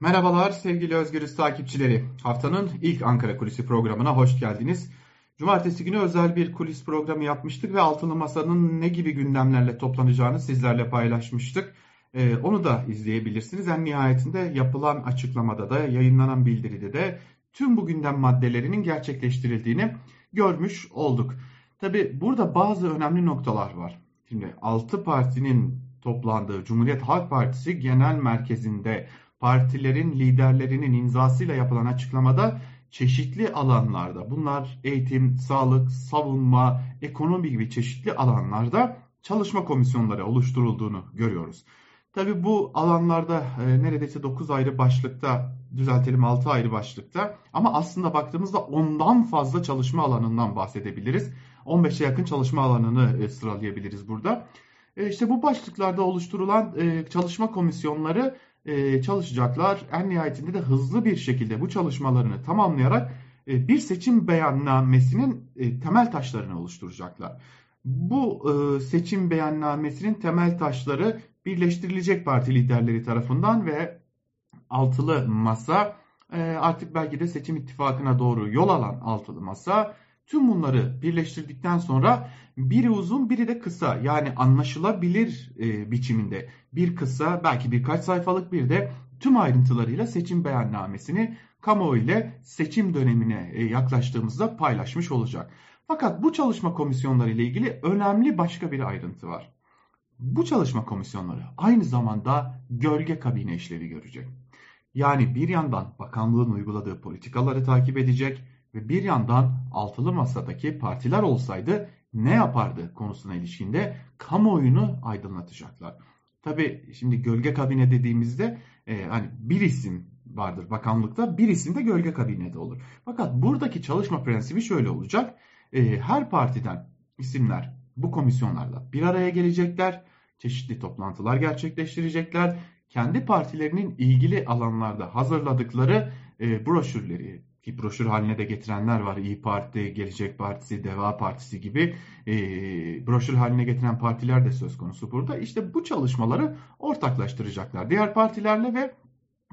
Merhabalar sevgili Özgürüz takipçileri. Haftanın ilk Ankara Kulisi programına hoş geldiniz. Cumartesi günü özel bir kulis programı yapmıştık ve Altılı Masa'nın ne gibi gündemlerle toplanacağını sizlerle paylaşmıştık. Ee, onu da izleyebilirsiniz. En nihayetinde yapılan açıklamada da yayınlanan bildiride de tüm bu gündem maddelerinin gerçekleştirildiğini görmüş olduk. Tabi burada bazı önemli noktalar var. Şimdi 6 partinin toplandığı Cumhuriyet Halk Partisi genel merkezinde partilerin liderlerinin imzasıyla yapılan açıklamada çeşitli alanlarda bunlar eğitim, sağlık, savunma, ekonomi gibi çeşitli alanlarda çalışma komisyonları oluşturulduğunu görüyoruz. Tabi bu alanlarda e, neredeyse 9 ayrı başlıkta düzeltelim 6 ayrı başlıkta ama aslında baktığımızda ondan fazla çalışma alanından bahsedebiliriz. 15'e yakın çalışma alanını e, sıralayabiliriz burada. E, işte bu başlıklarda oluşturulan e, çalışma komisyonları e, çalışacaklar. En nihayetinde de hızlı bir şekilde bu çalışmalarını tamamlayarak e, bir seçim beyannamesinin e, temel taşlarını oluşturacaklar. Bu e, seçim beyannamesinin temel taşları birleştirilecek parti liderleri tarafından ve altılı masa e, artık belki de seçim ittifakına doğru yol alan altılı masa tüm bunları birleştirdikten sonra biri uzun biri de kısa yani anlaşılabilir e, biçiminde bir kısa belki birkaç sayfalık bir de tüm ayrıntılarıyla seçim beyannamesini kamuoyu ile seçim dönemine e, yaklaştığımızda paylaşmış olacak. Fakat bu çalışma komisyonları ile ilgili önemli başka bir ayrıntı var. Bu çalışma komisyonları aynı zamanda gölge kabine işlevi görecek. Yani bir yandan bakanlığın uyguladığı politikaları takip edecek ve bir yandan altılı masadaki partiler olsaydı ne yapardı konusuna ilişkinde kamuoyunu aydınlatacaklar. Tabi şimdi gölge kabine dediğimizde e, hani bir isim vardır bakanlıkta bir isim de gölge kabinede olur. Fakat buradaki çalışma prensibi şöyle olacak. E, her partiden isimler bu komisyonlarla bir araya gelecekler. Çeşitli toplantılar gerçekleştirecekler. Kendi partilerinin ilgili alanlarda hazırladıkları e, broşürleri, ki broşür haline de getirenler var. İyi Parti, Gelecek Partisi, Deva Partisi gibi e, broşür haline getiren partiler de söz konusu burada. İşte bu çalışmaları ortaklaştıracaklar diğer partilerle ve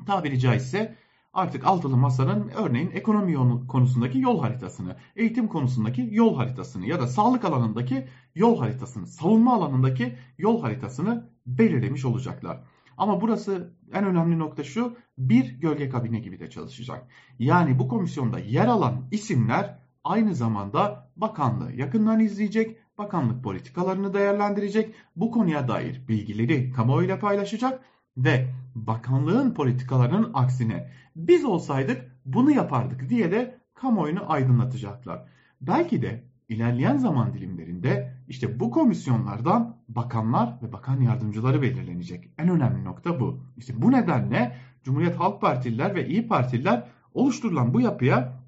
tabiri caizse artık altılı masanın örneğin ekonomi konusundaki yol haritasını, eğitim konusundaki yol haritasını ya da sağlık alanındaki yol haritasını, savunma alanındaki yol haritasını belirlemiş olacaklar. Ama burası en önemli nokta şu bir gölge kabine gibi de çalışacak. Yani bu komisyonda yer alan isimler aynı zamanda bakanlığı yakından izleyecek, bakanlık politikalarını değerlendirecek, bu konuya dair bilgileri kamuoyuyla paylaşacak ve bakanlığın politikalarının aksine biz olsaydık bunu yapardık diye de kamuoyunu aydınlatacaklar. Belki de ilerleyen zaman dilimlerinde işte bu komisyonlardan bakanlar ve bakan yardımcıları belirlenecek. En önemli nokta bu. İşte bu nedenle Cumhuriyet Halk Partililer ve İyi Partililer oluşturulan bu yapıya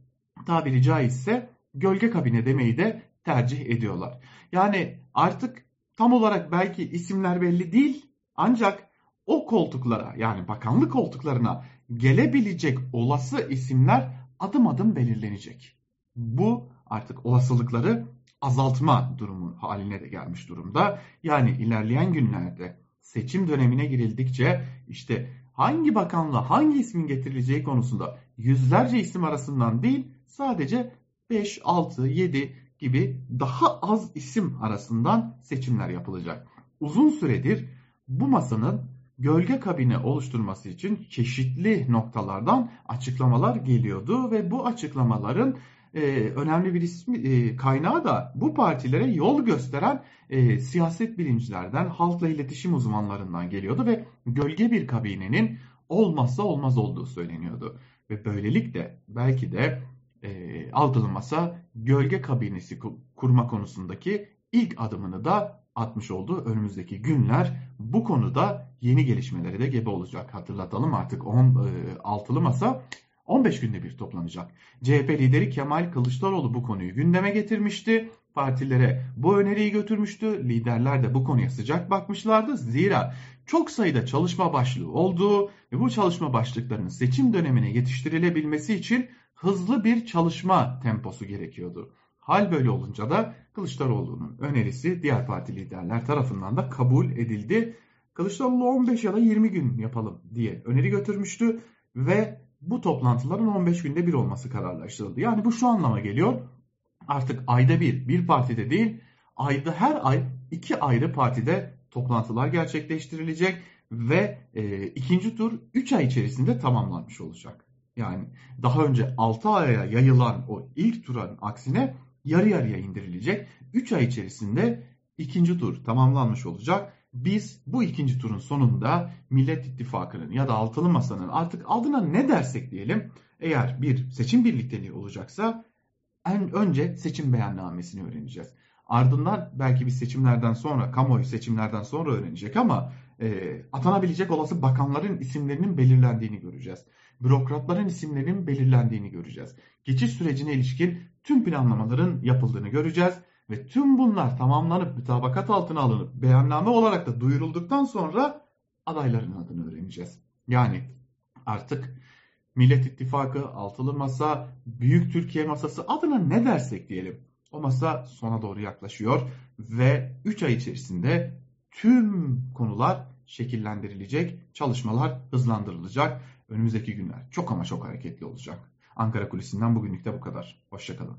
tabiri caizse gölge kabine demeyi de tercih ediyorlar. Yani artık tam olarak belki isimler belli değil ancak o koltuklara yani bakanlık koltuklarına gelebilecek olası isimler adım adım belirlenecek. Bu artık olasılıkları azaltma durumu haline de gelmiş durumda. Yani ilerleyen günlerde seçim dönemine girildikçe işte hangi bakanla hangi ismin getirileceği konusunda yüzlerce isim arasından değil sadece 5, 6, 7 gibi daha az isim arasından seçimler yapılacak. Uzun süredir bu masanın gölge kabine oluşturması için çeşitli noktalardan açıklamalar geliyordu ve bu açıklamaların e, önemli bir ismi e, kaynağı da bu partilere yol gösteren e, siyaset bilimcilerden, halkla iletişim uzmanlarından geliyordu ve gölge bir kabinenin olmazsa olmaz olduğu söyleniyordu. Ve böylelikle belki de e, altılı masa gölge kabinesi kurma konusundaki ilk adımını da atmış oldu. Önümüzdeki günler bu konuda yeni gelişmelere de gebe olacak. Hatırlatalım artık 10 e, altılı masa 15 günde bir toplanacak. CHP lideri Kemal Kılıçdaroğlu bu konuyu gündeme getirmişti. Partilere bu öneriyi götürmüştü. Liderler de bu konuya sıcak bakmışlardı. Zira çok sayıda çalışma başlığı olduğu ve bu çalışma başlıklarının seçim dönemine yetiştirilebilmesi için hızlı bir çalışma temposu gerekiyordu. Hal böyle olunca da Kılıçdaroğlu'nun önerisi diğer parti liderler tarafından da kabul edildi. Kılıçdaroğlu 15 ya da 20 gün yapalım diye öneri götürmüştü. ve bu toplantıların 15 günde bir olması kararlaştırıldı. Yani bu şu anlama geliyor. Artık ayda bir, bir partide değil, ayda her ay iki ayrı partide toplantılar gerçekleştirilecek ve e, ikinci tur 3 ay içerisinde tamamlanmış olacak. Yani daha önce 6 aya yayılan o ilk turun aksine yarı yarıya indirilecek. 3 ay içerisinde ikinci tur tamamlanmış olacak. Biz bu ikinci turun sonunda Millet İttifakı'nın ya da Altılı Masa'nın artık adına ne dersek diyelim eğer bir seçim birlikteliği olacaksa en önce seçim beyannamesini öğreneceğiz. Ardından belki bir seçimlerden sonra, kamuoyu seçimlerden sonra öğrenecek ama e, atanabilecek olası bakanların isimlerinin belirlendiğini göreceğiz. Bürokratların isimlerinin belirlendiğini göreceğiz. Geçiş sürecine ilişkin tüm planlamaların yapıldığını göreceğiz. Ve tüm bunlar tamamlanıp mütabakat altına alınıp beyanname olarak da duyurulduktan sonra adayların adını öğreneceğiz. Yani artık Millet İttifakı, Altılı Masa, Büyük Türkiye Masası adına ne dersek diyelim. O masa sona doğru yaklaşıyor ve 3 ay içerisinde tüm konular şekillendirilecek, çalışmalar hızlandırılacak. Önümüzdeki günler çok ama çok hareketli olacak. Ankara Kulisi'nden bugünlük de bu kadar. Hoşçakalın.